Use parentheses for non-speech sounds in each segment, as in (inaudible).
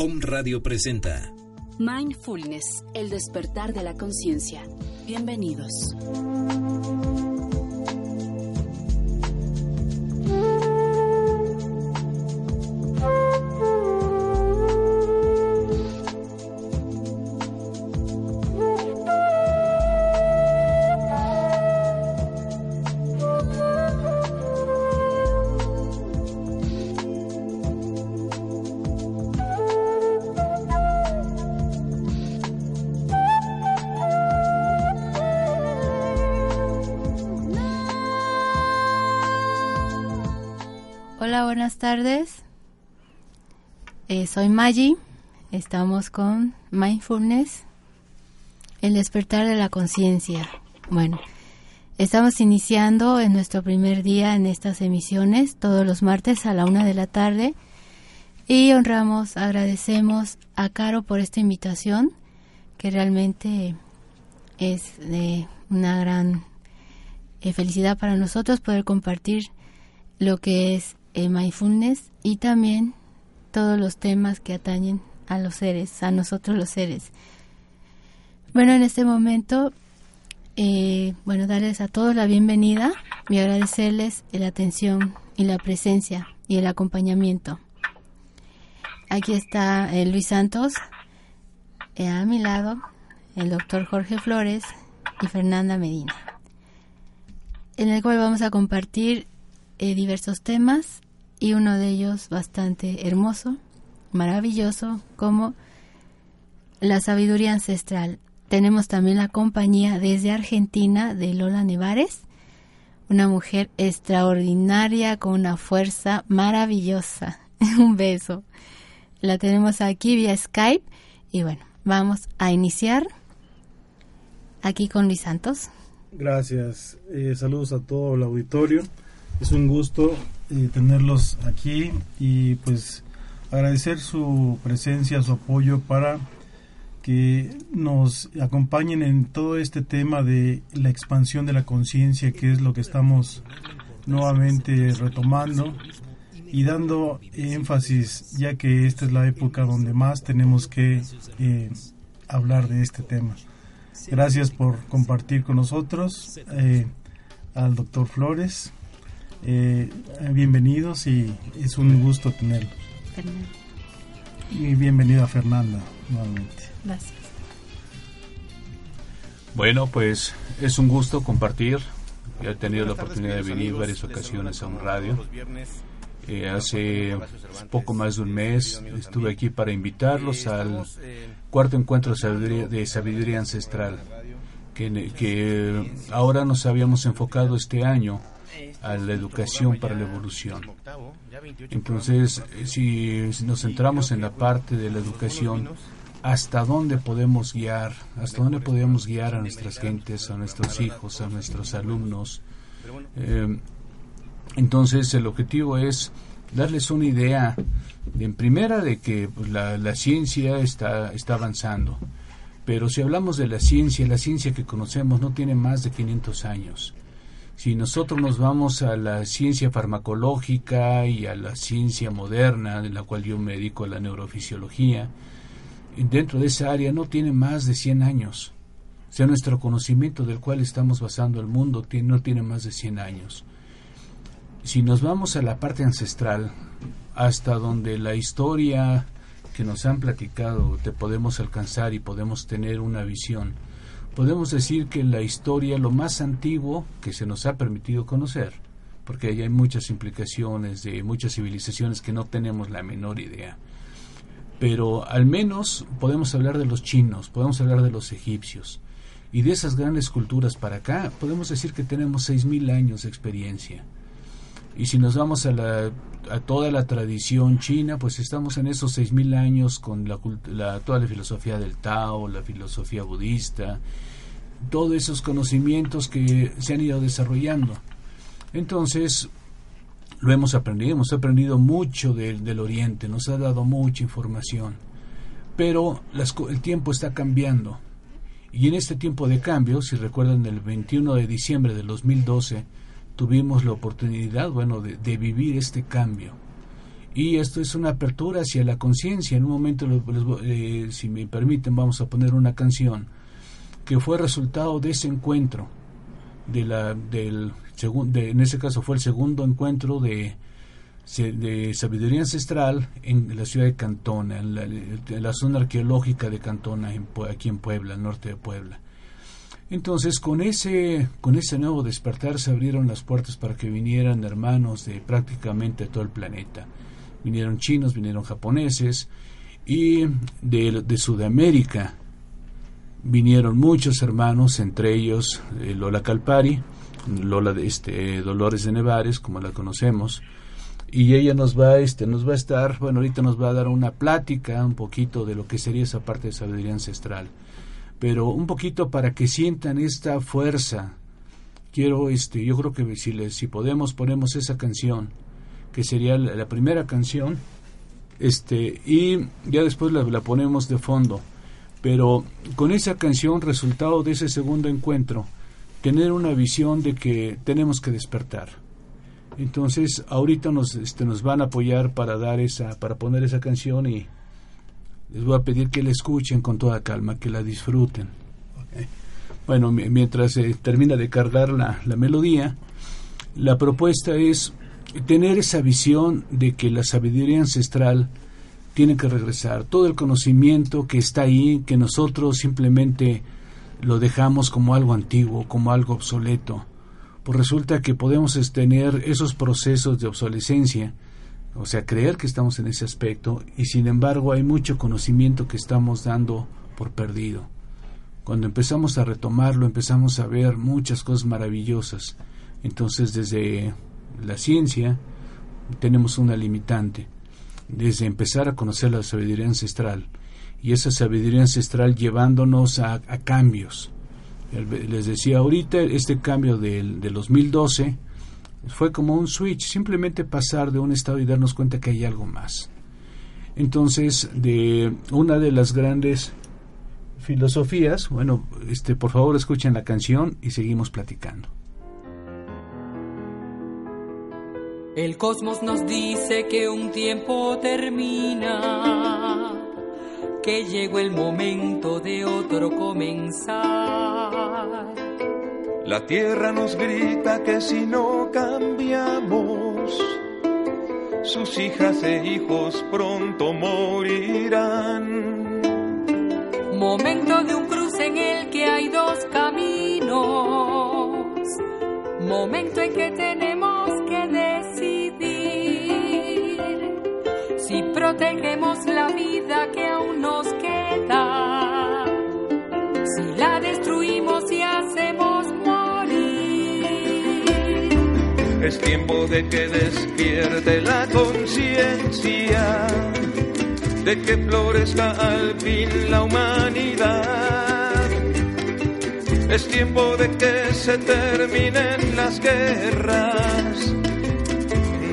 Om Radio presenta Mindfulness, el despertar de la conciencia. Bienvenidos. Soy Maggie. Estamos con Mindfulness, el despertar de la conciencia. Bueno, estamos iniciando en nuestro primer día en estas emisiones, todos los martes a la una de la tarde. Y honramos, agradecemos a Caro por esta invitación, que realmente es de una gran eh, felicidad para nosotros poder compartir lo que es eh, mindfulness y también todos los temas que atañen a los seres, a nosotros los seres. Bueno, en este momento, eh, bueno, darles a todos la bienvenida y agradecerles la atención y la presencia y el acompañamiento. Aquí está eh, Luis Santos, eh, a mi lado el doctor Jorge Flores y Fernanda Medina, en el cual vamos a compartir diversos temas y uno de ellos bastante hermoso, maravilloso, como la sabiduría ancestral. Tenemos también la compañía desde Argentina de Lola Nevares, una mujer extraordinaria con una fuerza maravillosa. (laughs) Un beso. La tenemos aquí vía Skype y bueno, vamos a iniciar aquí con Luis Santos. Gracias. Eh, saludos a todo el auditorio. Es un gusto eh, tenerlos aquí y pues agradecer su presencia, su apoyo para que nos acompañen en todo este tema de la expansión de la conciencia, que es lo que estamos nuevamente retomando y dando énfasis, ya que esta es la época donde más tenemos que eh, hablar de este tema. Gracias por compartir con nosotros eh, al doctor Flores. Eh, bienvenidos y es un gusto tenerlos. Y bienvenida Fernanda nuevamente. Gracias. Bueno, pues es un gusto compartir. He tenido la oportunidad de venir varias ocasiones a un radio. Eh, hace poco más de un mes estuve aquí para invitarlos al cuarto encuentro de sabiduría, de sabiduría ancestral, que, que ahora nos habíamos enfocado este año a la educación para la evolución. Entonces, si, si nos centramos en la parte de la educación, hasta dónde podemos guiar, hasta dónde podemos guiar a nuestras gentes, a nuestros hijos, a nuestros alumnos. Eh, entonces el objetivo es darles una idea, de, en primera, de que pues, la, la, ciencia está, está avanzando. Pero si hablamos de la ciencia, la ciencia que conocemos no tiene más de 500 años. Si nosotros nos vamos a la ciencia farmacológica y a la ciencia moderna, en la cual yo me dedico a la neurofisiología, dentro de esa área no tiene más de 100 años. O sea, nuestro conocimiento del cual estamos basando el mundo tiene, no tiene más de 100 años. Si nos vamos a la parte ancestral, hasta donde la historia que nos han platicado te podemos alcanzar y podemos tener una visión, podemos decir que la historia, lo más antiguo que se nos ha permitido conocer, porque ahí hay muchas implicaciones de muchas civilizaciones que no tenemos la menor idea pero al menos podemos hablar de los chinos, podemos hablar de los egipcios. Y de esas grandes culturas para acá, podemos decir que tenemos 6.000 años de experiencia. Y si nos vamos a, la, a toda la tradición china, pues estamos en esos 6.000 años con la, la, toda la filosofía del Tao, la filosofía budista, todos esos conocimientos que se han ido desarrollando. Entonces, lo hemos aprendido, hemos aprendido mucho del, del Oriente, nos ha dado mucha información, pero las, el tiempo está cambiando. Y en este tiempo de cambio, si recuerdan, el 21 de diciembre del 2012 tuvimos la oportunidad, bueno, de, vivir este cambio. y esto es una apertura hacia la conciencia. En un momento, eh, si me permiten, vamos a poner una canción que fue resultado de ese encuentro, de la, del de, en ese caso fue el segundo encuentro de, sabiduría ancestral en la ciudad de Cantona, en la, zona arqueológica de Cantona, aquí en Puebla, al norte de Puebla. Entonces, con ese, con ese nuevo despertar se abrieron las puertas para que vinieran hermanos de prácticamente todo el planeta. Vinieron chinos, vinieron japoneses y de, de Sudamérica vinieron muchos hermanos, entre ellos eh, Lola Calpari, Lola de este, Dolores de Nevares, como la conocemos, y ella nos va, este, nos va a estar, bueno, ahorita nos va a dar una plática un poquito de lo que sería esa parte de sabiduría ancestral pero un poquito para que sientan esta fuerza. Quiero, este, yo creo que si, si podemos ponemos esa canción, que sería la, primera canción, este, y ya después la, la ponemos de fondo. Pero con esa canción, resultado de ese segundo encuentro, tener una visión de que tenemos que despertar. Entonces, ahorita nos, este, nos van a apoyar para dar esa, para poner esa canción y les voy a pedir que la escuchen con toda calma, que la disfruten. Bueno, mientras se termina de cargar la, la melodía, la propuesta es tener esa visión de que la sabiduría ancestral tiene que regresar. Todo el conocimiento que está ahí, que nosotros simplemente lo dejamos como algo antiguo, como algo obsoleto, pues resulta que podemos tener esos procesos de obsolescencia o sea, creer que estamos en ese aspecto y sin embargo hay mucho conocimiento que estamos dando por perdido. Cuando empezamos a retomarlo empezamos a ver muchas cosas maravillosas. Entonces desde la ciencia tenemos una limitante, desde empezar a conocer la sabiduría ancestral y esa sabiduría ancestral llevándonos a, cambios. Les decía ahorita, este cambio del, del 2012 fue como un switch, simplemente pasar de un estado y darnos cuenta que hay algo más. Entonces, de una de las grandes filosofías, bueno, este, por favor escuchen la canción y seguimos platicando. El cosmos nos dice que un tiempo termina, que llegó el momento de otro comenzar la tierra nos grita que si no cambiamos, sus hijas e hijos pronto morirán. Momento de un cruce en el que hay dos caminos. Momento en que tenemos que decidir si protegemos la vida que aún nos Es tiempo de que despierte la conciencia, de que florezca al fin la humanidad. Es tiempo de que se terminen las guerras,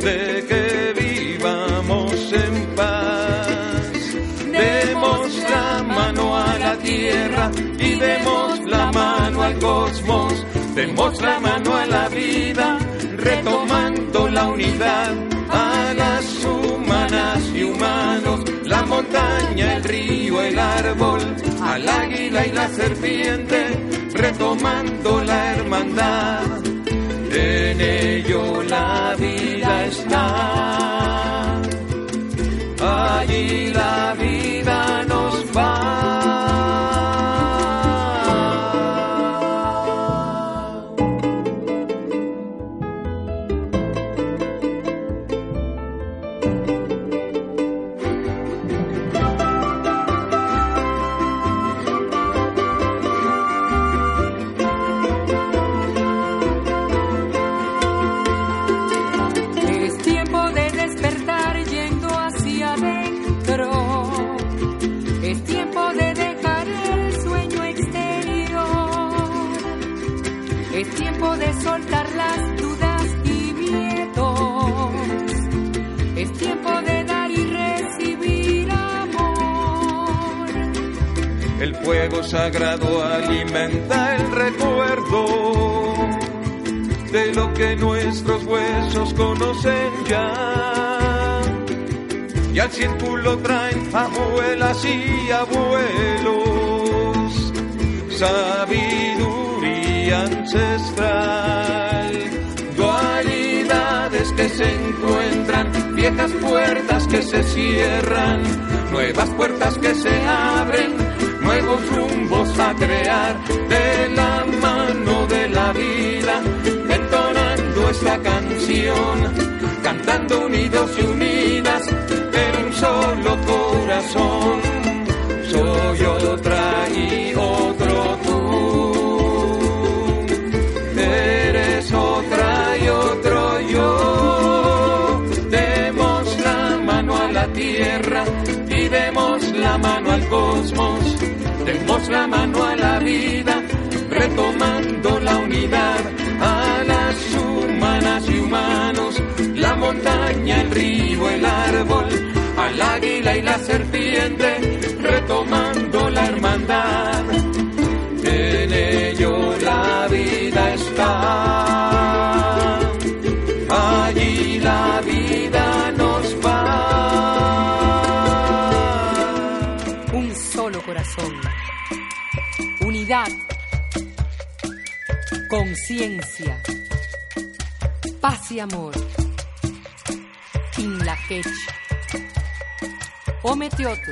de que vivamos en paz. Demos la mano a la tierra y demos la mano al cosmos, demos la mano a la vida retomando la unidad a las humanas y humanos, la montaña, el río, el árbol, al águila y la serpiente, retomando la hermandad. En ello la vida está, allí la vida fuego sagrado alimenta el recuerdo de lo que nuestros huesos conocen ya. y al círculo traen abuelas y abuelos. Sabiduría ancestral, dualidades que se encuentran, viejas puertas que se cierran, nuevas puertas que se abren, nuevos rumbos a crear de la mano de la vida, entonando esta canción cantando unidos y unidas en un solo corazón. Soy otra y otro tú. Eres otra y otro yo. Demos la mano a la tierra y demos la mano al cosmos. La mano a la vida, retomando la unidad a las humanas y humanos la montaña, el río, el árbol, al águila y la serpiente, retomando la hermandad. En ello la vida está, conciencia, paz y amor Quech. Ometioto.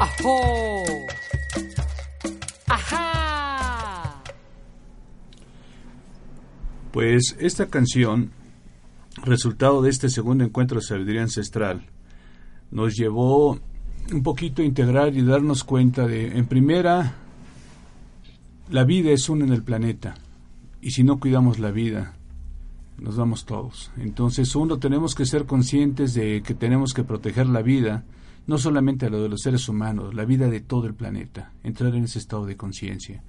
¡Ajo! ¡Ajá! Pues esta canción, resultado de este segundo encuentro de sabiduría ancestral, nos llevó un poquito a integrar y darnos cuenta de, en primera, la vida es una en el planeta. Y si no cuidamos la vida, nos vamos todos. Entonces, uno, tenemos que ser conscientes de que tenemos que proteger la vida, no solamente a lo de los seres humanos, la vida de todo el planeta, entrar en ese estado de conciencia.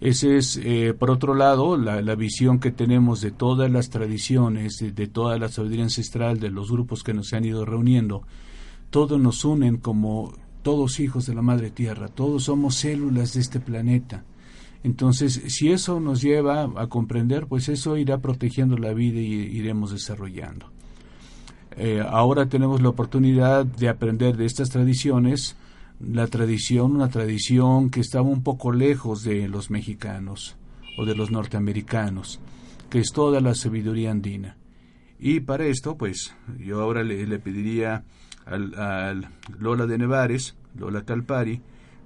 Ese es, eh, por otro lado, la, visión que tenemos de todas las tradiciones, de, de, toda la sabiduría ancestral, de los grupos que nos han ido reuniendo. Todos nos unen como todos hijos de la Madre Tierra, todos somos células de este planeta. Entonces, si eso nos lleva a comprender, pues eso irá protegiendo la vida y iremos desarrollando. Eh, ahora tenemos la oportunidad de aprender de estas tradiciones, la tradición, una tradición que estaba un poco lejos de los mexicanos o de los norteamericanos, que es toda la sabiduría andina. Y para esto, pues, yo ahora le, le pediría al, Lola de Nevares, Lola Calpari,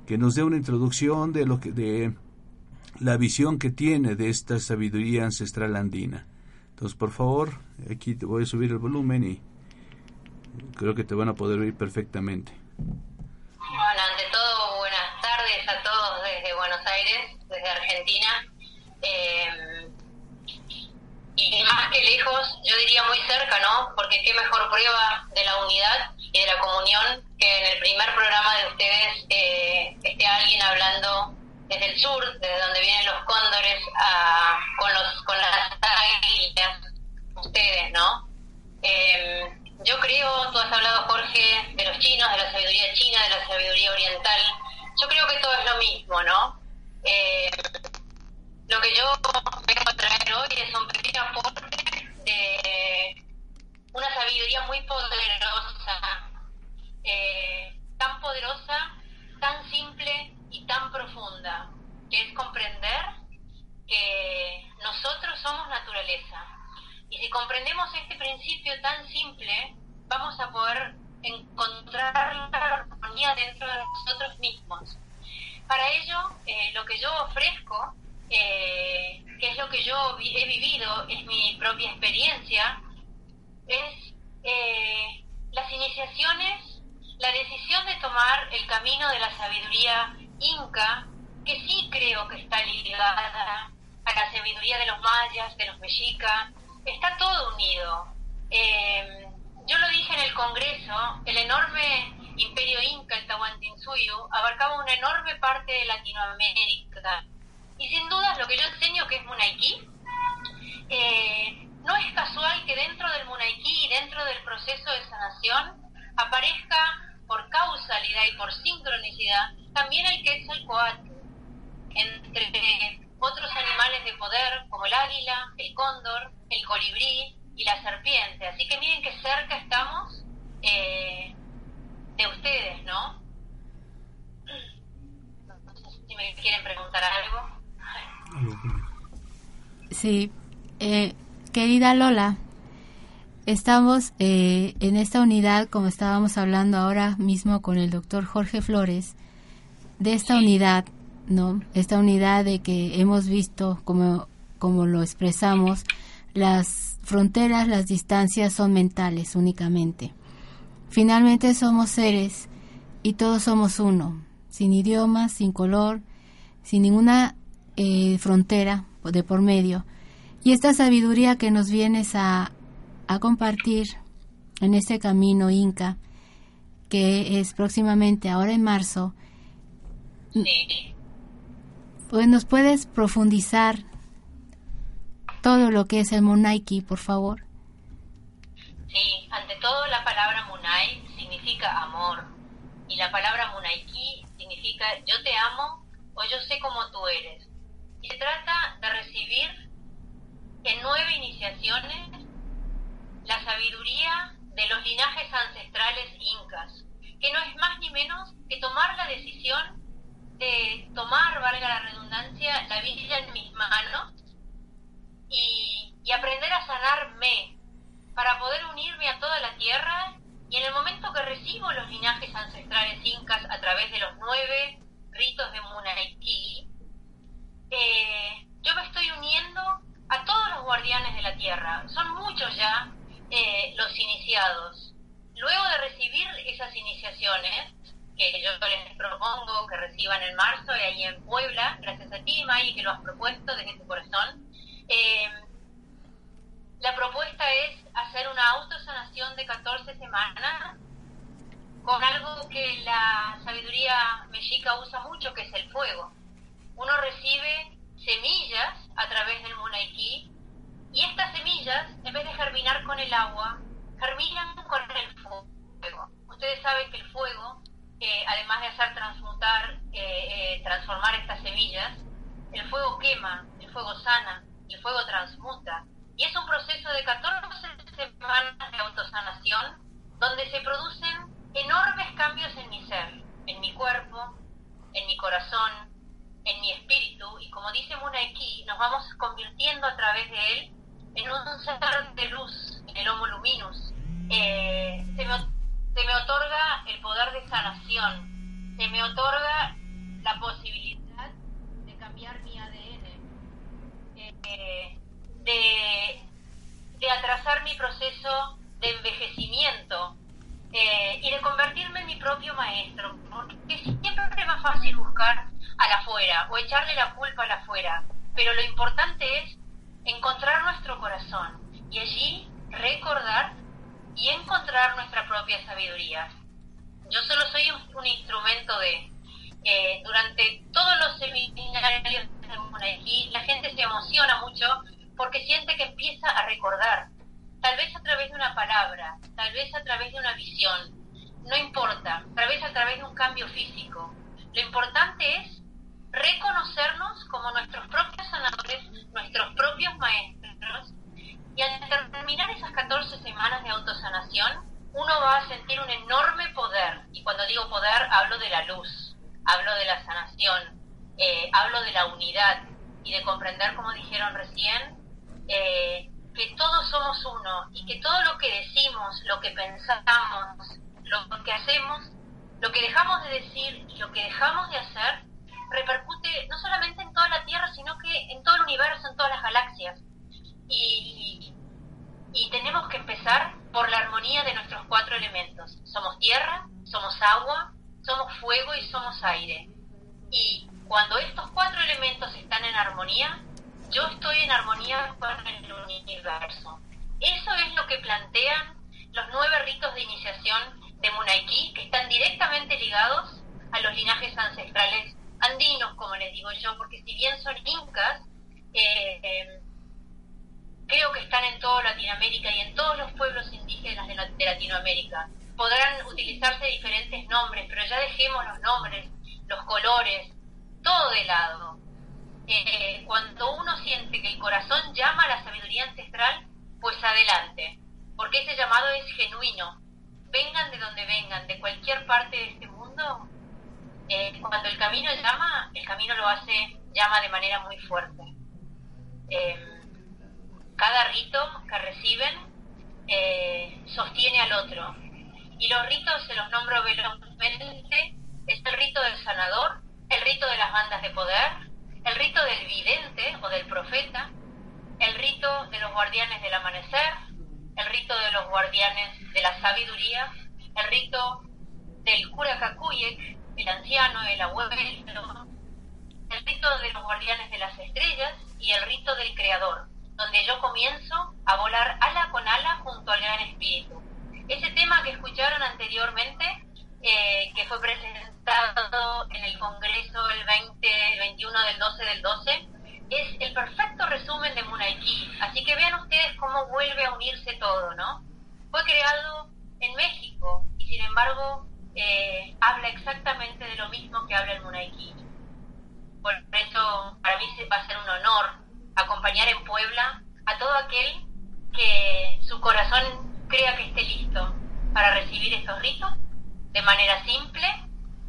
que nos dé una introducción de lo que de la visión que tiene de esta sabiduría ancestral andina. Entonces, por favor, aquí te voy a subir el volumen y creo que te van a poder oír perfectamente. Bueno, ante todo, buenas tardes a todos desde Buenos Aires, desde Argentina. Eh, y más que lejos, yo diría muy cerca, ¿no? Porque qué mejor prueba de la unidad y de la comunión que en el primer desde el sur, desde donde vienen los cóndores, a, con, los, con las águilas, ustedes, ¿no? Eh, yo creo, tú has hablado, Jorge, de los chinos, de la sabiduría china, de la sabiduría oriental. Yo creo que todo es lo mismo, ¿no? Eh, lo que yo vengo a traer hoy es un pequeño aporte de una sabiduría muy poderosa, eh, tan poderosa, tan simple y tan profunda, que es comprender que nosotros somos naturaleza. Y si comprendemos este principio tan simple, vamos a poder encontrar la armonía dentro de nosotros mismos. Para ello, eh, lo que yo ofrezco, eh, que es lo que yo he vivido, es mi propia experiencia, es eh, las iniciaciones, la decisión de tomar el camino de la sabiduría inca, que sí creo que está ligada a la sabiduría de los mayas, de los mexicas, está todo unido. Eh, yo lo dije en el Congreso, el enorme imperio inca, el Tahuantinsuyo, abarcaba una enorme parte de Latinoamérica. Y sin duda lo que yo enseño que es Munaiki, eh, no es casual que dentro del Munaiki y dentro del proceso de sanación aparezca por causalidad y por sincronicidad, también el Quetzalcoatl, entre otros animales de poder como el águila, el cóndor, el colibrí y la serpiente. Así que miren qué cerca estamos eh, de ustedes, ¿no? No sé si me quieren preguntar algo. Sí. Eh, querida Lola estamos eh, en esta unidad, como estábamos hablando ahora mismo con el doctor Jorge Flores, de esta unidad, ¿no? Esta unidad de que hemos visto, como, como lo expresamos, las fronteras, las distancias son mentales únicamente. Finalmente somos seres y todos somos uno, sin idioma, sin color, sin ninguna eh, frontera de por medio. Y esta sabiduría que nos vienes a, a compartir en este camino inca, que es próximamente ahora en marzo, pues nos puedes profundizar todo lo que es el Munaiki, por favor. Sí, ante todo la palabra Munai significa amor y la palabra Munaiki significa yo te amo o yo sé cómo tú eres. Y se trata de recibir en nueve iniciaciones la sabiduría de los linajes ancestrales incas, que no es más ni menos que tomar la decisión de tomar, valga la redundancia, la vida en mis manos y, y aprender a sanarme para poder unirme a toda la tierra. Y en el momento que recibo los linajes ancestrales incas a través de los nueve ritos de Munaiki, eh, yo me estoy uniendo a todos los guardianes de la tierra. Son muchos ya eh, los iniciados. Luego de recibir esas iniciaciones, que yo les reciban en marzo y ahí en Puebla, gracias a ti, May, que lo has propuesto desde tu corazón, eh, la propuesta es hacer una autosanación de 14 semanas con algo que la sabiduría mexica usa mucho, que es el fuego. Uno recibe semillas a través del Munaiki y estas semillas, en vez de germinar con el agua, germinan con el fuego. Ustedes saben que el fuego, eh, además de hacer transmutar, eh, eh, transformar estas semillas, el fuego quema, el fuego sana, el fuego transmuta. Y es un proceso de 14 semanas de autosanación donde se producen enormes cambios en mi ser, en mi cuerpo, en mi corazón, en mi espíritu. Y como dice Munaiki, nos vamos convirtiendo a través de él en un ser de luz, en el Homo Luminus. Eh, se, me, se me otorga el poder de sanación, se me otorga la posibilidad de cambiar mi ADN. Eh, de, de atrasar mi proceso de envejecimiento eh, y de convertirme en mi propio maestro, porque siempre es más fácil buscar a la afuera o echarle la culpa a la afuera, pero lo importante es encontrar nuestro corazón y allí recordar y encontrar nuestra propia sabiduría. Yo solo soy un, instrumento de, eh, durante todos los seminarios de la gente se emociona mucho porque siente que empieza a recordar, tal vez a través de una palabra, tal vez a través de una visión, no importa, tal vez a través de un cambio físico. Lo importante es reconocernos como nuestros propios sanadores, nuestros propios maestros, y al terminar esas 14 semanas de autosanación, uno va a sentir un enorme poder, y cuando digo poder hablo de la luz, hablo de la sanación, eh, hablo de la unidad y de comprender, como dijeron recién, eh, que todos somos uno y que todo lo que decimos, lo que pensamos, lo que hacemos, lo que dejamos de decir y lo que dejamos de hacer, repercute no solamente en toda la Tierra, sino que en todo el universo, en todas las galaxias. Y, y tenemos que empezar por la armonía de nuestros cuatro elementos. Somos tierra, somos agua, somos fuego y somos aire. Y cuando estos cuatro elementos están en armonía, yo estoy en armonía con el universo. Eso es lo que plantean los nueve ritos de iniciación de Munaiki, que están directamente ligados a los linajes ancestrales andinos, como les digo yo, porque si bien son incas, eh, eh, creo que están en toda Latinoamérica y en todos los pueblos indígenas de, Latinoamérica. Podrán utilizarse diferentes nombres, pero ya dejemos los nombres, los colores, todo de lado eh, cuando uno siente que el corazón llama a la sabiduría ancestral, pues adelante, porque ese llamado es genuino. Vengan de donde vengan, de cualquier parte de este mundo, eh, cuando el camino llama, el camino lo hace, llama de manera muy fuerte. Eh, cada rito que reciben eh, sostiene al otro. Y los ritos, se los nombro velozmente, es el rito del sanador, el rito de las bandas de poder, el rito del vidente o del profeta, el rito de los guardianes del amanecer, el rito de los guardianes de la sabiduría, el rito del cura Kakuyek, el anciano, el abuelo, el rito de los guardianes de las estrellas y el rito del creador, donde yo comienzo a volar ala con ala junto al gran espíritu. Ese tema que escucharon anteriormente, eh, que fue presentado en el Congreso el 20, el 21 del 12 del 12, es el perfecto resumen de Munaiki. Así que vean ustedes cómo vuelve a unirse todo, ¿no? Fue creado en México y sin embargo eh, habla exactamente de lo mismo que habla el Munaiki. Por eso para mí va a ser un honor acompañar en Puebla a todo aquel que su corazón crea que esté listo para recibir estos ritos de manera simple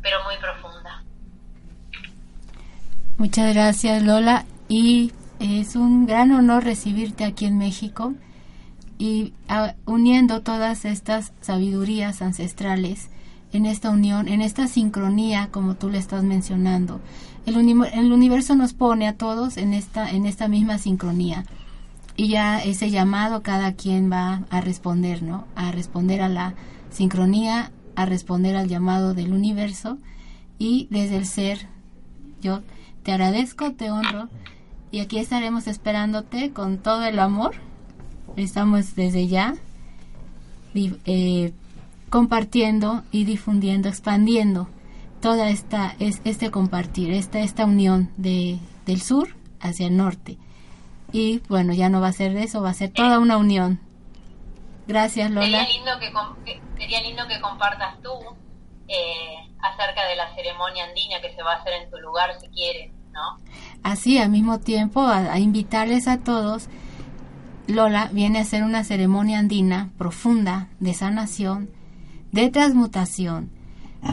pero muy profunda. Muchas gracias Lola y es un gran honor recibirte aquí en México y uniendo todas estas sabidurías ancestrales en esta unión, en esta sincronía, como tú le estás mencionando. El, el universo nos pone a todos en esta, en esta misma sincronía. Y ya ese llamado cada quien va a responder, ¿no? A responder a la sincronía, a responder al llamado del universo y desde el ser. Yo te agradezco, te honro y aquí estaremos esperándote con todo el amor. Estamos desde ya eh, compartiendo y difundiendo, expandiendo toda esta es, este compartir, esta esta unión de del sur hacia el norte. Y bueno, ya no va a ser de eso, va a ser toda una unión. Gracias, Lola. Sería lindo que, sería lindo que compartas tú eh, acerca de la ceremonia andina que se va a hacer en tu lugar, si quieres, ¿no? Así, al mismo tiempo, a, invitarles a todos, Lola viene a hacer una ceremonia andina profunda de sanación, de transmutación,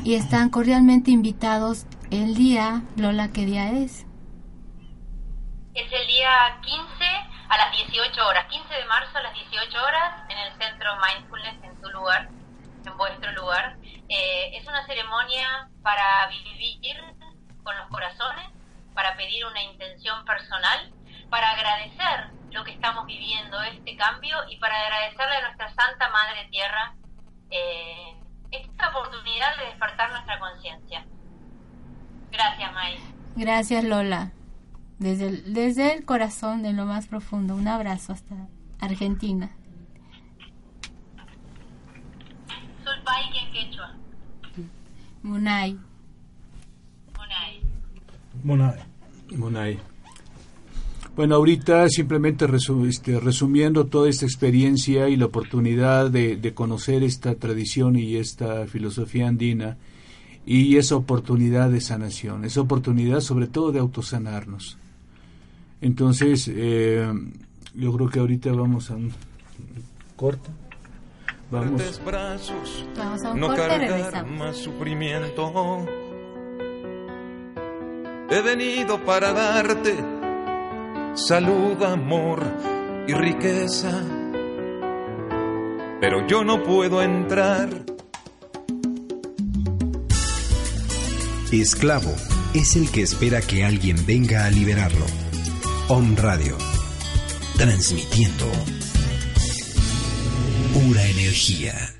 y están cordialmente invitados el día, Lola, ¿qué día es? Es el día 15 a las 18 horas, 15 de marzo a las 18 horas en el Centro Mindfulness en tu lugar, en vuestro lugar. Eh, es una ceremonia para vivir con los corazones para pedir una intención personal, para agradecer lo que estamos viviendo, este cambio, y para agradecerle a nuestra Santa Madre Tierra eh, esta oportunidad de despertar nuestra conciencia. Gracias, May. Gracias, Lola. Desde el, desde el corazón, de lo más profundo, un abrazo hasta Argentina. Sulpai quechua. Munay. Munay. Bueno, ahorita simplemente este, resumiendo toda esta experiencia y la oportunidad de, conocer esta tradición y esta filosofía andina y esa oportunidad de sanación, esa oportunidad sobre todo de autosanarnos. Entonces, eh, yo creo que ahorita vamos a un corte. Vamos. Brazos, no cargar más sufrimiento He venido para darte salud, amor y riqueza, pero yo no puedo entrar. Esclavo es el que espera que alguien venga a liberarlo. Om Radio, transmitiendo pura energía.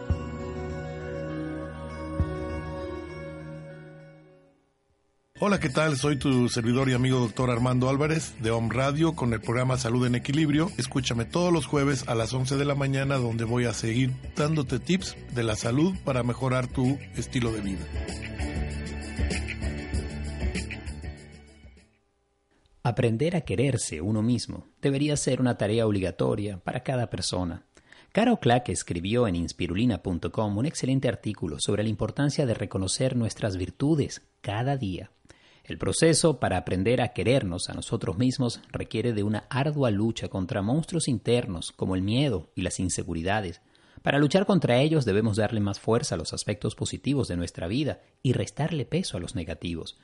Hola, ¿qué tal? Soy tu servidor y amigo doctor Armando Álvarez de Home Radio con el programa Salud en Equilibrio. Escúchame todos los jueves a las 11 de la mañana donde voy a seguir dándote tips de la salud para mejorar tu estilo de vida. Aprender a quererse uno mismo debería ser una tarea obligatoria para cada persona. Caro Clack escribió en inspirulina.com un excelente artículo sobre la importancia de reconocer nuestras virtudes cada día. El proceso para aprender a querernos a nosotros mismos requiere de una ardua lucha contra monstruos internos como el miedo y las inseguridades. Para luchar contra ellos debemos darle más fuerza a los aspectos positivos de nuestra vida y restarle peso a los negativos.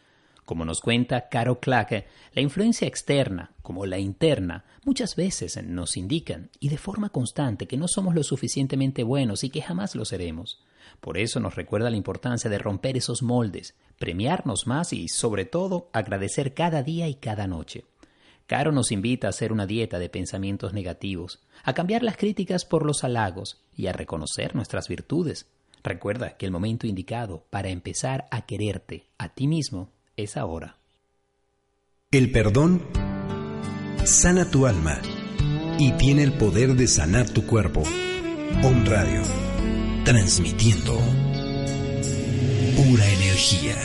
Como nos cuenta Caro Clack, la influencia externa, como la interna, muchas veces nos indican, y de forma constante, que no somos lo suficientemente buenos y que jamás lo seremos. Por eso nos recuerda la importancia de romper esos moldes, premiarnos más y, sobre todo, agradecer cada día y cada noche. Caro nos invita a hacer una dieta de pensamientos negativos, a cambiar las críticas por los halagos y a reconocer nuestras virtudes. Recuerda que el momento indicado para empezar a quererte a ti mismo es ahora. El perdón sana tu alma y tiene el poder de sanar tu cuerpo. On Radio, transmitiendo pura energía.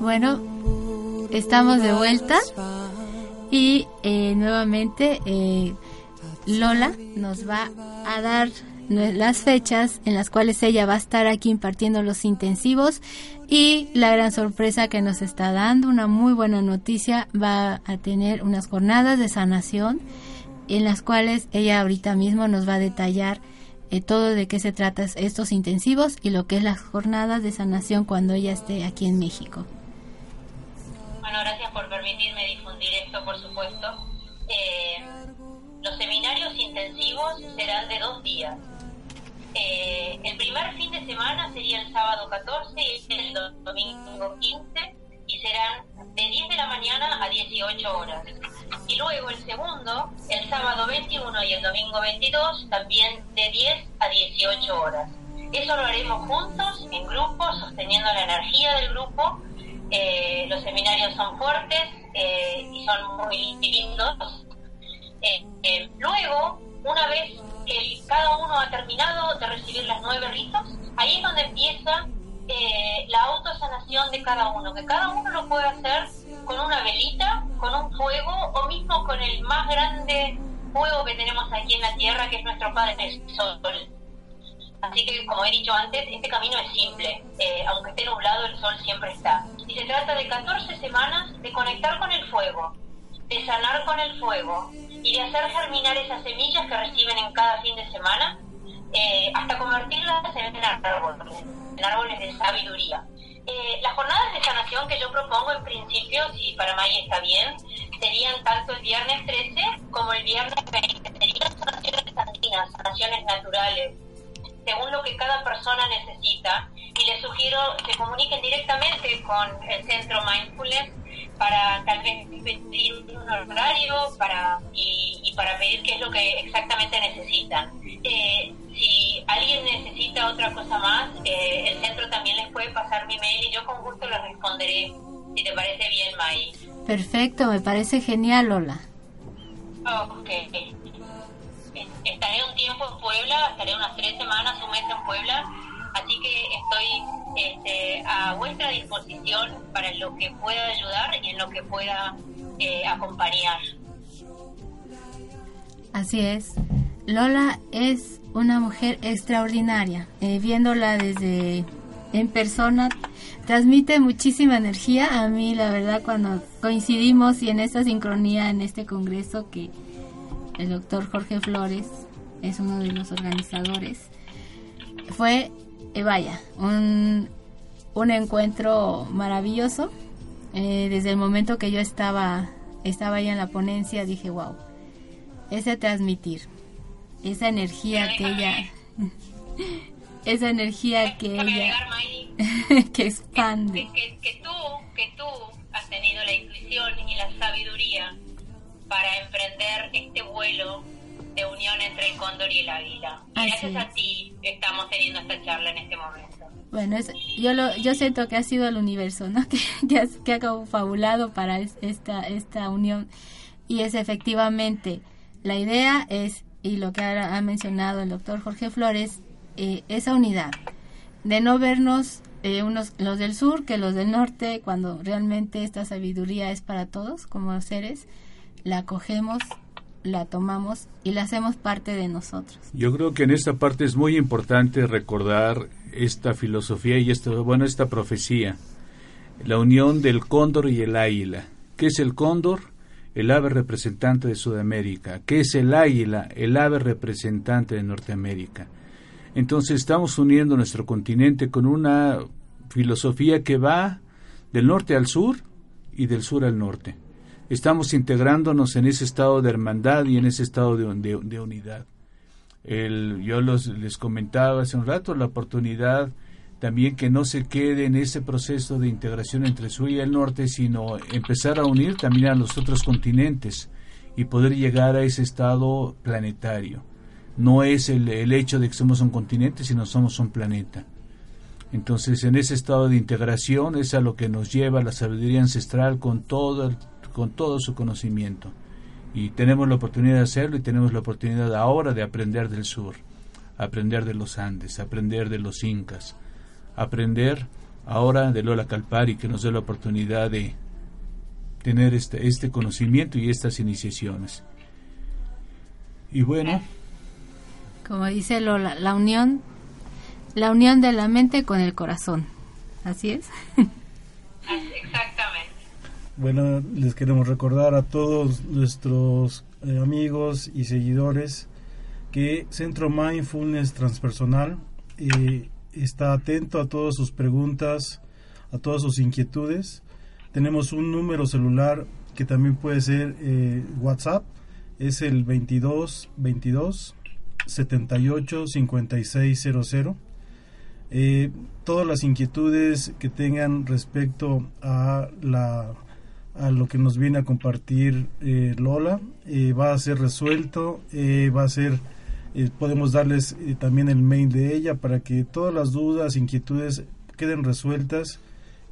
Bueno, estamos de vuelta y eh, nuevamente eh, Lola nos va a dar las fechas en las cuales ella va a estar aquí impartiendo los intensivos y la gran sorpresa que nos está dando, una muy buena noticia, va a tener unas jornadas de sanación en las cuales ella ahorita mismo nos va a detallar eh, todo de qué se trata estos intensivos y lo que es las jornadas de sanación cuando ella esté aquí en México. Bueno, gracias por permitirme difundir esto, por supuesto. Eh, los seminarios intensivos serán de dos días. Eh, el primer fin de semana sería el sábado 14 y el domingo 15 y serán de 10 de la mañana a 18 horas. Y luego el segundo, el sábado 21 y el domingo 22, también de 10 a 18 horas. Eso lo haremos juntos, en grupo, sosteniendo la energía del grupo eh, los seminarios son fuertes eh, y son muy lindos. Eh, luego, una vez que cada uno ha terminado de recibir las nueve ritos, ahí es donde empieza la autosanación de cada uno, que cada uno lo puede hacer con una velita, con un fuego o mismo con el más grande fuego que tenemos aquí en la tierra, que es nuestro Padre Sol. Así que, como he dicho antes, este camino es simple. Eh, aunque esté nublado, el sol siempre está. Y se trata de 14 semanas de conectar con el fuego, de sanar con el fuego y de hacer germinar esas semillas que reciben en cada fin de semana eh, hasta convertirlas en árboles, en árboles de sabiduría. Eh, las jornadas de sanación que yo propongo en principio, si para May está bien, serían tanto el viernes 13 como el viernes 20. Serían sanaciones andinas, sanaciones naturales, según lo que cada persona necesita y les sugiero se comuniquen directamente con el centro Mindfulness para tal vez pedir un horario para, y, para pedir qué es lo que exactamente necesitan. Eh, si alguien necesita otra cosa más, eh, el centro también les puede pasar mi mail y yo con gusto les responderé, si te parece bien, May. Perfecto, me parece genial, Lola. Ok estaré un tiempo en Puebla, estaré unas tres semanas, un mes en Puebla, así que estoy este, a vuestra disposición para lo que pueda ayudar y en lo que pueda eh, acompañar. Así es. Lola es una mujer extraordinaria. Eh, viéndola desde en persona, transmite muchísima energía. A mí, la verdad, cuando coincidimos y en esta sincronía, en este congreso que el doctor Jorge Flores es uno de los organizadores, fue, eh, vaya, un, un, encuentro maravilloso. Eh, desde el momento que yo estaba, estaba ahí en la ponencia, dije, wow, ese transmitir, esa energía que ella, (laughs) esa energía que ella, (laughs) que expande. Que, que, tú, que tú has tenido la intuición y la sabiduría para emprender este vuelo de unión entre el cóndor y el águila. Y gracias a ti estamos teniendo esta charla en este momento. Bueno, yo lo, yo siento que ha sido el universo, ¿no? (laughs) Que, que, ha, que ha confabulado para esta, esta unión. Y es efectivamente, la idea es, y lo que ha, ha mencionado el doctor Jorge Flores, eh, esa unidad, de no vernos eh, unos los del sur que los del norte, cuando realmente esta sabiduría es para todos como seres, la cogemos, la tomamos y la hacemos parte de nosotros. Yo creo que en esta parte es muy importante recordar esta filosofía y esta, bueno, esta profecía, la unión del cóndor y el águila. ¿Qué es el cóndor? El ave representante de Sudamérica. ¿Qué es el águila? El ave representante de Norteamérica. Entonces estamos uniendo nuestro continente con una filosofía que va del norte al sur y del sur al norte. Estamos integrándonos en ese estado de hermandad y en ese estado de, de, de unidad. El, yo los, les comentaba hace un rato la oportunidad también que no se quede en ese proceso de integración entre el sur y el norte, sino empezar a unir también a los otros continentes y poder llegar a ese estado planetario. No es el, el hecho de que somos un continente, sino somos un planeta. Entonces, en ese estado de integración es a lo que nos lleva la sabiduría ancestral con todo, el, con todo su conocimiento. Y tenemos la oportunidad de hacerlo y tenemos la oportunidad ahora de aprender del sur, aprender de los Andes, aprender de los incas, aprender ahora de Lola Calpari, que nos dé la oportunidad de tener este, este conocimiento y estas iniciaciones. Y bueno. Como dice Lola, la unión, la unión de la mente con el corazón. Así es. (laughs) Bueno, les queremos recordar a todos nuestros eh, amigos y seguidores que Centro Mindfulness Transpersonal eh, está atento a todas sus preguntas, a todas sus inquietudes. Tenemos un número celular que también puede ser eh, WhatsApp, es el 22 22 78 5600. Eh, todas las inquietudes que tengan respecto a la a lo que nos viene a compartir eh, Lola eh, va a ser resuelto eh, va a ser eh, podemos darles eh, también el mail de ella para que todas las dudas inquietudes queden resueltas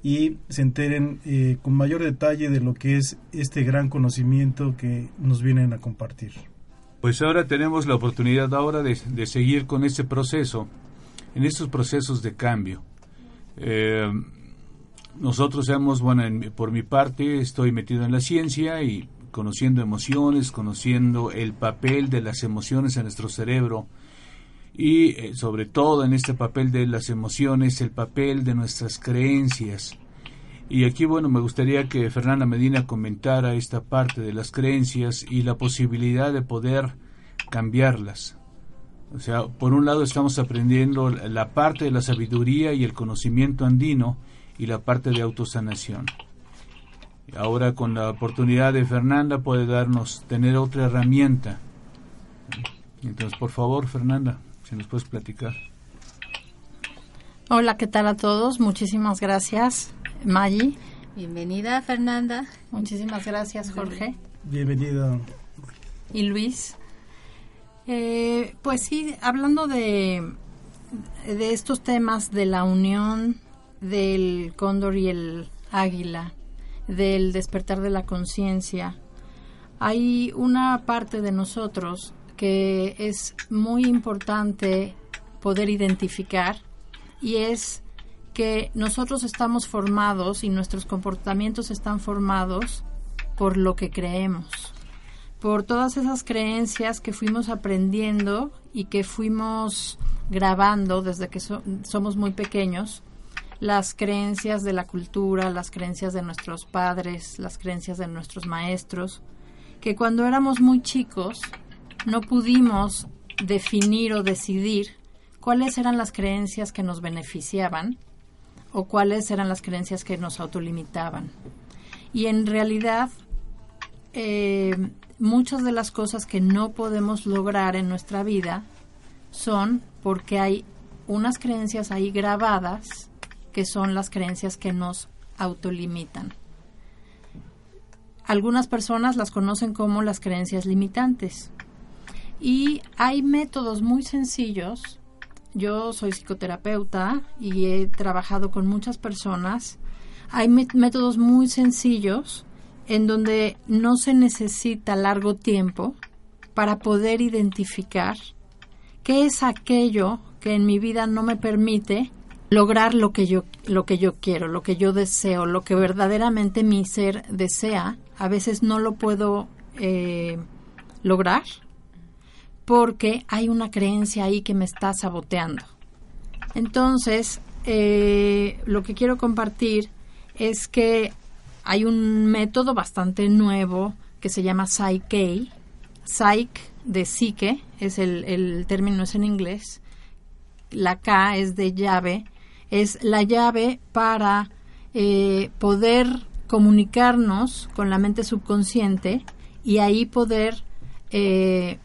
y se enteren eh, con mayor detalle de lo que es este gran conocimiento que nos vienen a compartir Pues ahora tenemos la oportunidad ahora de, de seguir con este proceso, en estos procesos de cambio. Nosotros hemos, bueno, en- por mi parte estoy metido en la ciencia y conociendo emociones, conociendo el papel de las emociones en nuestro cerebro y eh, sobre todo en este papel de las emociones, el papel de nuestras creencias. Y aquí, bueno, me gustaría que Fernanda Medina comentara esta parte de las creencias y la posibilidad de poder cambiarlas. O sea, por un lado estamos aprendiendo la parte de la sabiduría y el conocimiento andino y la parte de autosanación. Ahora con la oportunidad de Fernanda puede darnos tener otra herramienta. Entonces, por favor, Fernanda, si nos puedes platicar. Hola, ¿qué tal a todos? Muchísimas gracias, Maggie. Bienvenida, Fernanda. Muchísimas gracias, Jorge bienvenida y Luis. Eh, pues sí, hablando de, de estos temas de la unión del cóndor y el águila, del despertar de la conciencia, hay una parte de nosotros que es muy importante poder identificar y es que nosotros estamos formados y nuestros comportamientos están formados por lo que creemos, por todas esas creencias que fuimos aprendiendo y que fuimos grabando desde que so- somos muy pequeños, las creencias de la cultura, las creencias de nuestros padres, las creencias de nuestros maestros, que cuando éramos muy chicos no pudimos definir o decidir cuáles eran las creencias que nos beneficiaban o cuáles eran las creencias que nos autolimitaban. Y en realidad, eh, muchas de las cosas que no podemos lograr en nuestra vida son porque hay unas creencias ahí grabadas que son las creencias que nos autolimitan. Algunas personas las conocen como las creencias limitantes. Y hay métodos muy sencillos. Yo soy psicoterapeuta y he trabajado con muchas personas. Hay métodos muy sencillos en donde no se necesita largo tiempo para poder identificar qué es aquello que en mi vida no me permite lograr lo que yo lo que yo quiero, lo que yo deseo, lo que verdaderamente mi ser desea. A veces no lo puedo eh, lograr porque hay una creencia ahí que me está saboteando. Entonces, eh, lo que quiero compartir es que hay un método bastante nuevo que se llama Psyche. Psyche de psique, es el, el término es en inglés. La K es de llave. Es la llave para eh, poder comunicarnos con la mente subconsciente y ahí poder eh,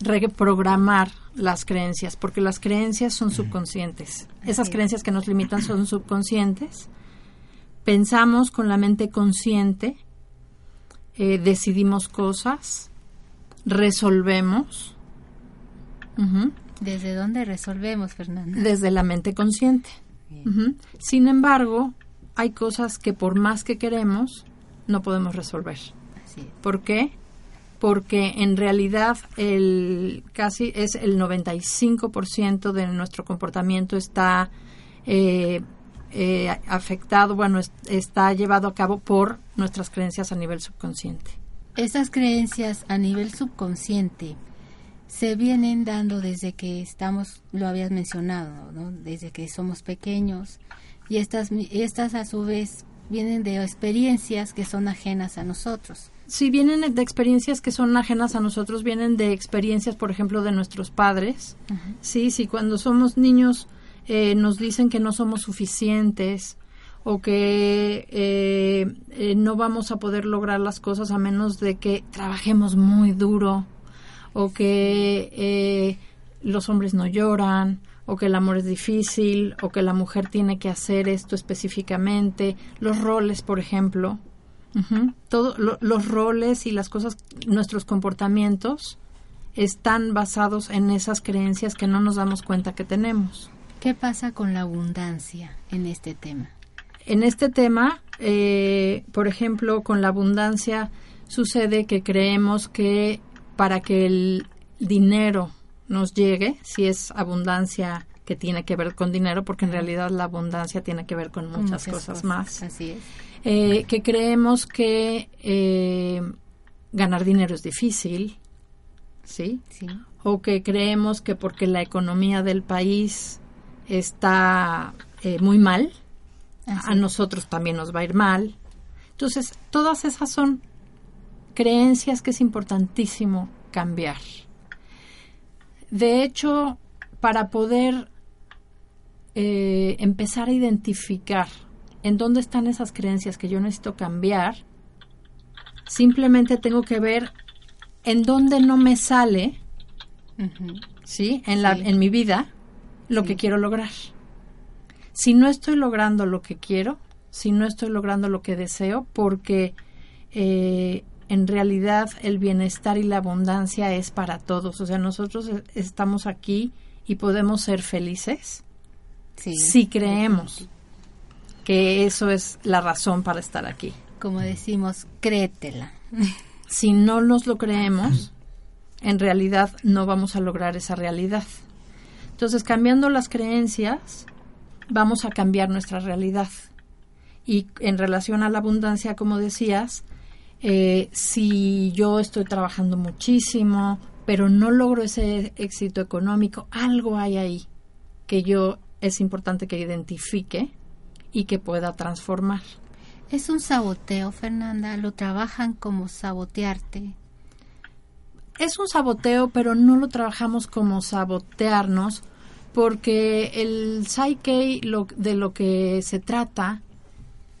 reprogramar las creencias, porque las creencias son subconscientes. Esas creencias que nos limitan son subconscientes. Pensamos con la mente consciente, eh, decidimos cosas, resolvemos. ¿Desde dónde resolvemos, Fernanda? Desde la mente consciente. Sin embargo, hay cosas que por más que queremos, no podemos resolver. ¿Por qué? Porque en realidad el casi es el 95% de nuestro comportamiento está eh, eh, afectado, bueno, está llevado a cabo por nuestras creencias a nivel subconsciente. Estas creencias a nivel subconsciente se vienen dando desde que estamos, lo habías mencionado, ¿no? desde que somos pequeños y estas, estas a su vez vienen de experiencias que son ajenas a nosotros. Si vienen de experiencias que son ajenas a nosotros, vienen de experiencias, por ejemplo, de nuestros padres. Sí, sí, cuando somos niños eh, nos dicen que no somos suficientes o que eh, eh, no vamos a poder lograr las cosas a menos de que trabajemos muy duro o que los hombres no lloran o que el amor es difícil, o que la mujer tiene que hacer esto específicamente, los roles, por ejemplo, todos los roles y las cosas, nuestros comportamientos están basados en esas creencias que no nos damos cuenta que tenemos. ¿Qué pasa con la abundancia en este tema? En este tema, eh, por ejemplo, con la abundancia sucede que creemos que para que el dinero nos llegue, si es abundancia que tiene que ver con dinero, porque en realidad la abundancia tiene que ver con muchas, cosas, más. Así es. Eh, que creemos que eh, ganar dinero es difícil, ¿sí? Sí. O que creemos que porque la economía del país está eh, muy mal, a nosotros también nos va a ir mal. Entonces, todas esas son creencias que es importantísimo cambiar. De hecho, para poder eh, empezar a identificar en dónde están esas creencias que yo necesito cambiar, simplemente tengo que ver en dónde no me sale, ¿sí? En, la, en mi vida, lo que quiero lograr. Si no estoy logrando lo que quiero, si no estoy logrando lo que deseo, porque eh, en realidad el bienestar y la abundancia es para todos. O sea, nosotros e-, estamos aquí y podemos ser felices si creemos que eso es la razón para estar aquí. Como decimos, créetela. (laughs) Si no nos lo creemos, en realidad no vamos a lograr esa realidad. Entonces, cambiando las creencias, vamos a cambiar nuestra realidad. Y en relación a la abundancia, como decías, eh, si yo estoy trabajando muchísimo, pero no logro ese éxito económico, algo hay ahí que yo es importante que identifique y que pueda transformar. Es un saboteo, Fernanda, lo trabajan como sabotearte. Es un saboteo, pero no lo trabajamos como sabotearnos, porque el Psyche lo, de lo que se trata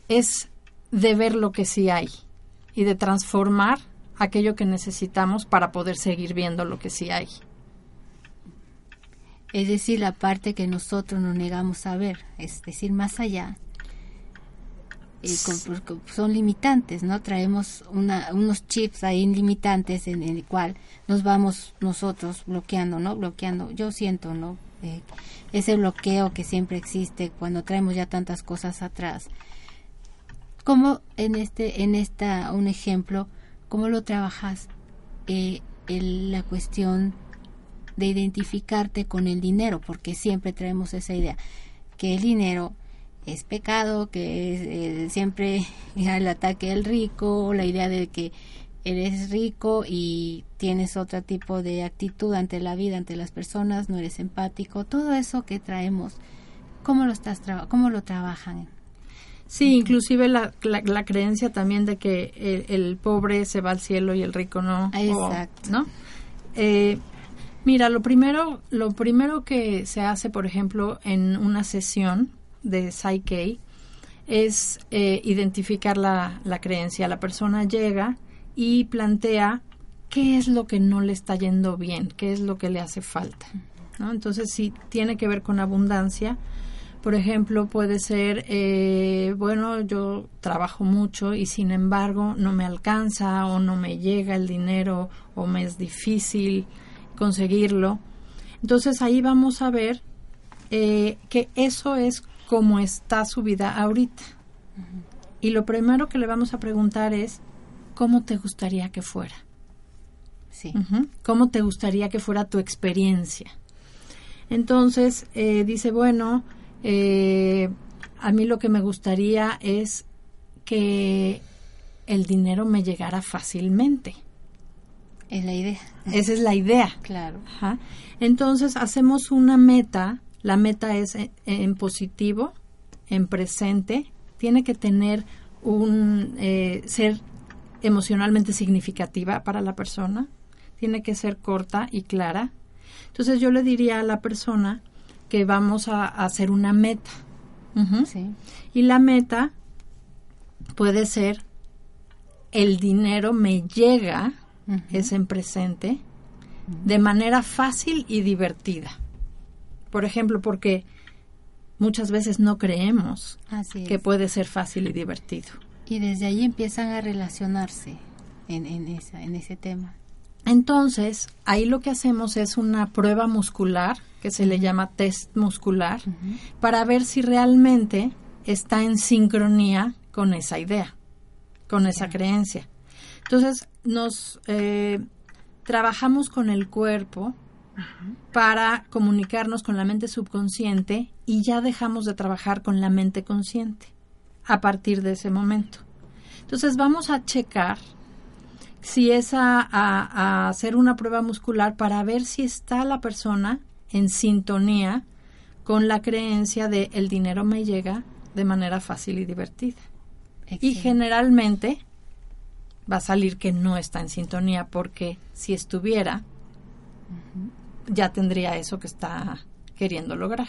es de ver lo que sí hay y de transformar aquello que necesitamos para poder seguir viendo lo que sí hay. Es decir, la parte que nosotros nos negamos a ver, es decir, más allá. eh, son limitantes, ¿no? Traemos una, unos chips ahí limitantes en, el cual nos vamos nosotros bloqueando, ¿no? Bloqueando. Yo siento, ¿no? Eh, ese bloqueo que siempre existe cuando traemos ya tantas cosas atrás. Como en este, en esta, un ejemplo, cómo lo trabajas eh, la cuestión de identificarte con el dinero, porque siempre traemos esa idea que el dinero es pecado, que es eh, siempre (laughs) el ataque del rico, la idea de que eres rico y tienes otro tipo de actitud ante la vida, ante las personas, no eres empático, todo eso que traemos, ¿cómo lo, estás cómo lo trabajan? Sí, inclusive la, la, creencia también de que el, pobre se va al cielo y el rico no. Exacto. ¿No? Eh, mira, lo primero, lo primero que se hace, por ejemplo, en una sesión de Psyche es eh, identificar la, la creencia. La persona llega y plantea qué es lo que no le está yendo bien, qué es lo que le hace falta. ¿no? Entonces, si tiene que ver con abundancia, por ejemplo, puede ser, eh, bueno, yo trabajo mucho y sin embargo no me alcanza o no me llega el dinero o me es difícil conseguirlo. Entonces ahí vamos a ver eh, que eso es como está su vida ahorita. Y lo primero que le vamos a preguntar es, ¿cómo te gustaría que fuera? Sí. ¿Cómo te gustaría que fuera tu experiencia? Entonces, eh, dice, bueno, eh, a mí lo que me gustaría es que el dinero me llegara fácilmente. Es la idea. Esa es la idea. Claro. Entonces hacemos una meta. La meta es en, positivo, en presente. Tiene que tener un eh, ser emocionalmente significativa para la persona. Tiene que ser corta y clara. Entonces yo le diría a la persona que vamos a, hacer una meta. Y la meta puede ser el dinero me llega, es en presente, de manera fácil y divertida. Por ejemplo, porque muchas veces no creemos que puede ser fácil y divertido. Y desde ahí empiezan a relacionarse en, en, esa, en ese tema. Entonces, ahí lo que hacemos es una prueba muscular, que se le llama test muscular, para ver si realmente está en sincronía con esa idea, con esa creencia. Entonces, nos eh, trabajamos con el cuerpo para comunicarnos con la mente subconsciente y ya dejamos de trabajar con la mente consciente a partir de ese momento. Entonces, vamos a checar si es a, hacer una prueba muscular para ver si está la persona en sintonía con la creencia de el dinero me llega de manera fácil y divertida. Y generalmente va a salir que no está en sintonía porque si estuviera, ya tendría eso que está queriendo lograr.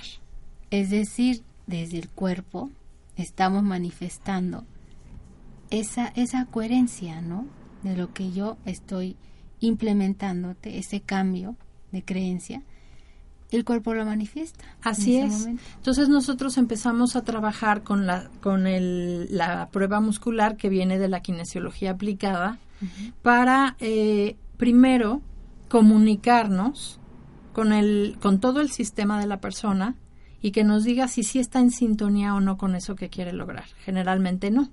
Es decir, desde el cuerpo estamos manifestando esa, esa coherencia, ¿no? De lo que yo estoy implementando, ese cambio de creencia, el cuerpo lo manifiesta. Así es. Entonces nosotros empezamos a trabajar con la con el, la prueba muscular que viene de la kinesiología aplicada para eh, primero comunicarnos con el con todo el sistema de la persona y que nos diga si sí está en sintonía o no con eso que quiere lograr. Generalmente no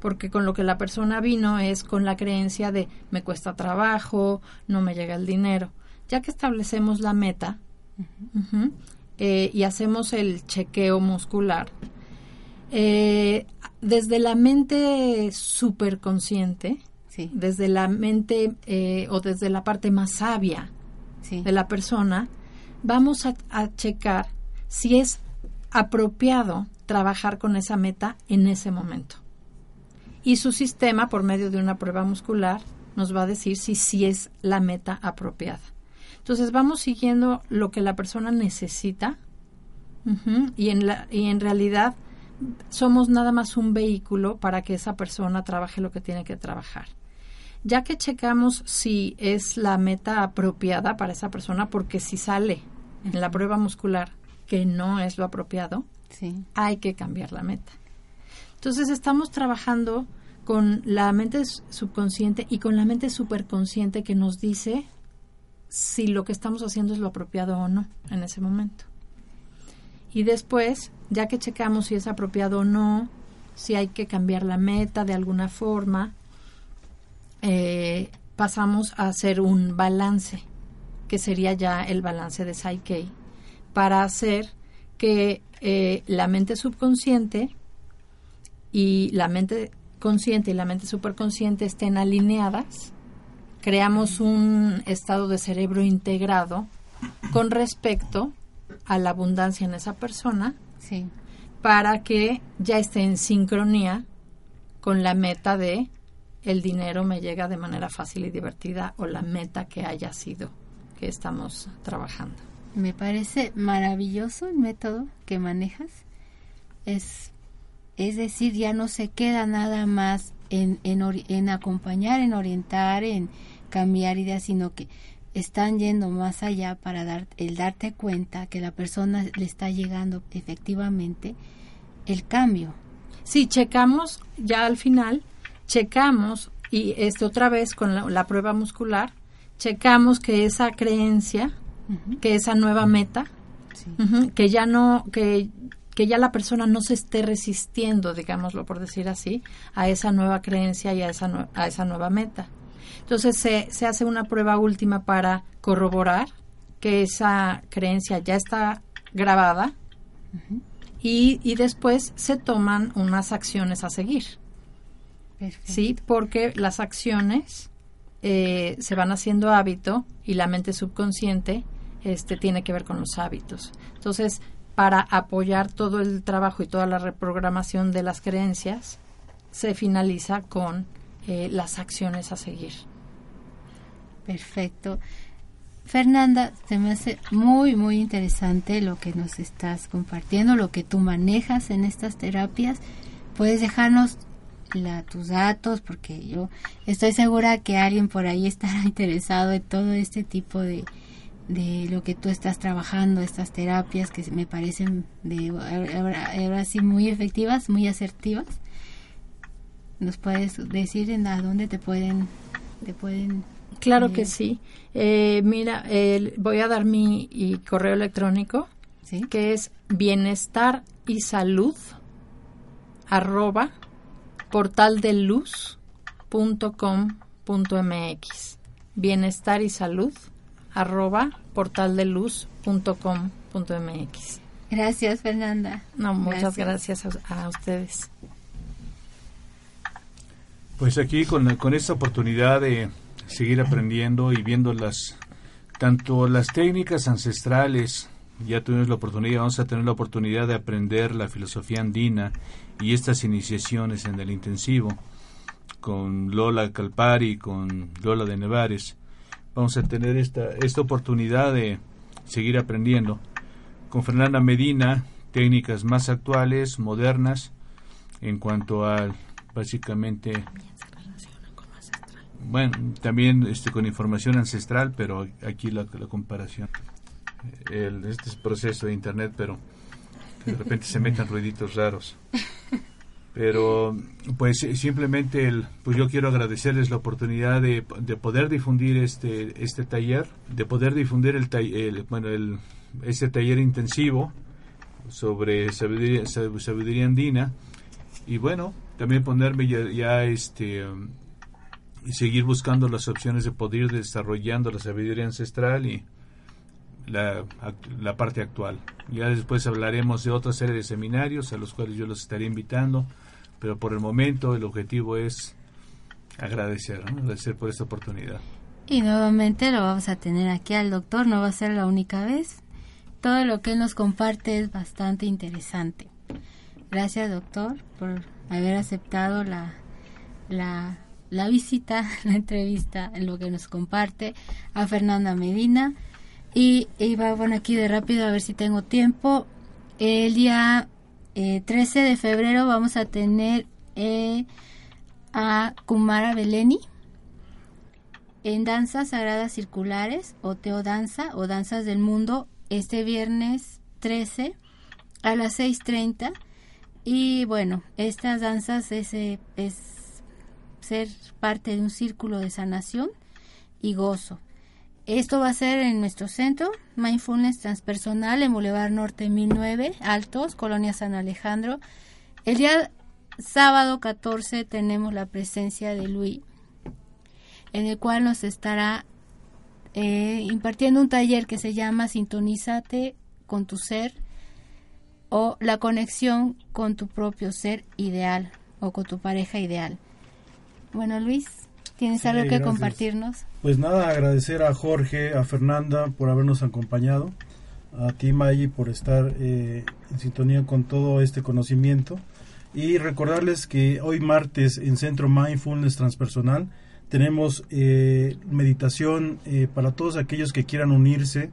porque con lo que la persona vino es con la creencia de me cuesta trabajo, no me llega el dinero. Ya que establecemos la meta eh, y hacemos el chequeo muscular, eh, desde la mente superconsciente, sí. desde la mente eh, o desde la parte más sabia de la persona, vamos a, a checar si es apropiado trabajar con esa meta en ese momento y su sistema, por medio de una prueba muscular, nos va a decir si sí es la meta apropiada. Entonces vamos siguiendo lo que la persona necesita y, en la, y en realidad somos nada más un vehículo para que esa persona trabaje lo que tiene que trabajar. Ya que checamos si es la meta apropiada para esa persona, porque si sale en la prueba muscular que no es lo apropiado, hay que cambiar la meta. Entonces estamos trabajando con la mente subconsciente y con la mente superconsciente que nos dice si lo que estamos haciendo es lo apropiado o no en ese momento. Y después, ya que checamos si es apropiado o no, si hay que cambiar la meta de alguna forma, eh, pasamos a hacer un balance, que sería ya el balance de Psyche, para hacer que eh, la mente subconsciente y la mente consciente y la mente superconsciente estén alineadas, creamos un estado de cerebro integrado con respecto a la abundancia en esa persona sí. para que ya esté en sincronía con la meta de el dinero me llega de manera fácil y divertida o la meta que haya sido que estamos trabajando. Me parece maravilloso el método que manejas. Es, es decir, ya no se queda nada más en, en, en acompañar, en orientar, en cambiar ideas, sino que están yendo más allá para dar el darte cuenta que la persona le está llegando efectivamente el cambio. Sí, checamos ya al final, checamos y este otra vez con la, prueba muscular, checamos que esa creencia, que esa nueva meta, que ya no que que ya la persona no se esté resistiendo, digámoslo por decir así, a esa nueva creencia y a esa, a esa nueva meta. Entonces se, se hace una prueba última para corroborar que esa creencia ya está grabada y, y, después se toman unas acciones a seguir. Sí, porque las acciones eh, se van haciendo hábito y la mente subconsciente este, tiene que ver con los hábitos. Entonces, para apoyar todo el trabajo y toda la reprogramación de las creencias, se finaliza con eh, las acciones a seguir. Perfecto. Fernanda, se me hace muy, muy interesante lo que nos estás compartiendo, lo que tú manejas en estas terapias. Puedes dejarnos la, tus datos, porque yo estoy segura que alguien por ahí estará (laughs) interesado en todo este tipo de, de lo que tú estás trabajando, estas terapias que me parecen de ahora, sí muy efectivas, muy asertivas. ¿Nos puedes decir en a dónde te pueden te pueden Claro que sí. Eh, mira, voy a dar mi correo electrónico, que es bienestar y salud arroba portaldeluz.com.mx. Bienestar y salud arroba portaldeluz.com.mx. Gracias, Fernanda. No, muchas gracias, a, ustedes. Pues aquí con, con esta oportunidad de seguir aprendiendo y viendo las tanto las técnicas ancestrales ya tuvimos la oportunidad, vamos a tener la oportunidad de aprender la filosofía andina y estas iniciaciones en el intensivo con Lola Calpari, con Lola de Nevares. Vamos a tener esta, esta oportunidad de seguir aprendiendo. Con Fernanda Medina, técnicas más actuales, modernas, en cuanto a básicamente bueno, también este, con información ancestral, pero aquí la, la comparación. El, este es proceso de internet, pero de repente se metan ruiditos raros. (laughs) Pero pues simplemente el, pues yo quiero agradecerles la oportunidad de, de poder difundir este este taller, de poder difundir el, el bueno el este taller intensivo sobre sabiduría, sabiduría andina. Y bueno, también ponerme ya, ya este y seguir buscando las opciones de poder ir desarrollando la sabiduría ancestral y la, parte actual. Ya después hablaremos de otra serie de seminarios a los cuales yo los estaré invitando, pero por el momento el objetivo es agradecer, agradecer por esta oportunidad. Y nuevamente lo vamos a tener aquí al doctor, no va a ser la única vez. Todo lo que él nos comparte es bastante interesante. Gracias doctor por haber aceptado la, la la visita, (laughs) la entrevista, en lo que nos comparte a Fernanda Medina. Y iba, bueno, aquí de rápido a ver si tengo tiempo. El día 13 eh, de febrero vamos a tener eh, a Kumara Beleni en danzas sagradas circulares o teodanza o danzas del mundo este viernes 13 a las 6.30 Y bueno, estas danzas es, eh, es ser parte de un círculo de sanación y gozo. Esto va a ser en nuestro centro, Mindfulness Transpersonal, en Boulevard Norte 1009, Altos, Colonia San Alejandro. El día sábado 14 tenemos la presencia de Luis, en el cual nos estará eh, impartiendo un taller que se llama Sintonízate con tu ser o la conexión con tu propio ser ideal o con tu pareja ideal. Bueno, Luis, ¿tienes algo que compartirnos? Pues nada, agradecer a Jorge, a Fernanda por habernos acompañado, a ti Maggie por estar eh, en sintonía con todo este conocimiento y recordarles que hoy martes en Centro Mindfulness Transpersonal tenemos eh, meditación eh, para todos aquellos que quieran unirse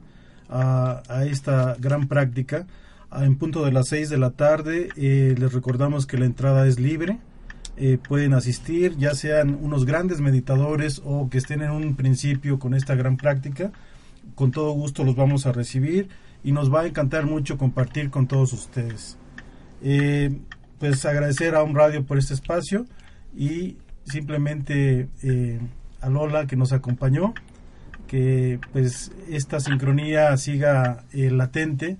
a, esta gran práctica. En punto de las 6 de la tarde les recordamos que la entrada es libre eh, pueden asistir, ya sean unos grandes meditadores o que estén en un principio con esta gran práctica. Con todo gusto los vamos a recibir y nos va a encantar mucho compartir con todos ustedes. Eh, pues agradecer a un radio por este espacio y simplemente eh, a Lola que nos acompañó, que pues esta sincronía siga latente,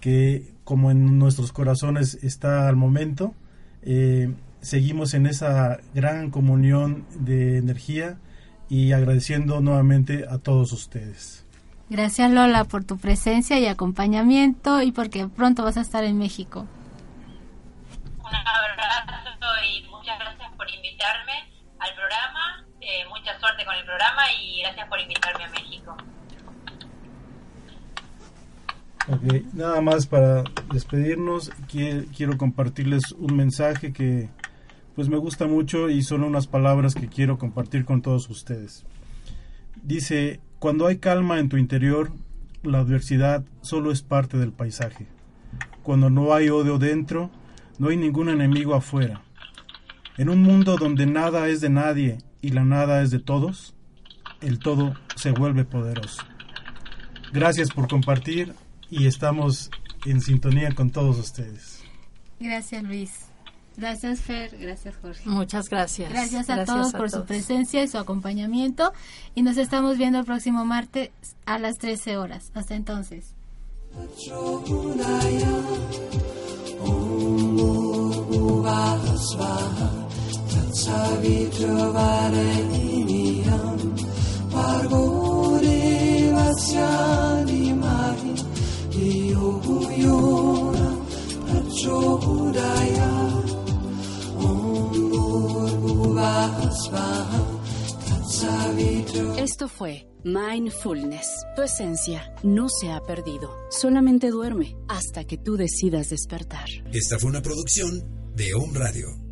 que como en nuestros corazones está al momento seguimos en esa gran comunión de energía y agradeciendo nuevamente a todos ustedes. Gracias Lola por tu presencia y acompañamiento y porque pronto vas a estar en México. Un abrazo y muchas gracias por invitarme al programa. Eh, mucha suerte con el programa y gracias por invitarme a México. nada más para despedirnos, quiero compartirles un mensaje que pues me gusta mucho y son unas palabras que quiero compartir con todos ustedes. Dice, cuando hay calma en tu interior, la adversidad solo es parte del paisaje. Cuando no hay odio dentro, no hay ningún enemigo afuera. En un mundo donde nada es de nadie y la nada es de todos, el todo se vuelve poderoso. Gracias por compartir y estamos en sintonía con todos ustedes. Gracias Luis. Gracias, Fer. Gracias, Jorge. Muchas gracias. Gracias a todos por su presencia y su acompañamiento. Y nos estamos viendo el próximo martes a las 13 horas. Hasta entonces. Esto fue Mindfulness. Tu esencia no se ha perdido, solamente duerme hasta que tú decidas despertar. Esta fue una producción de Home Radio.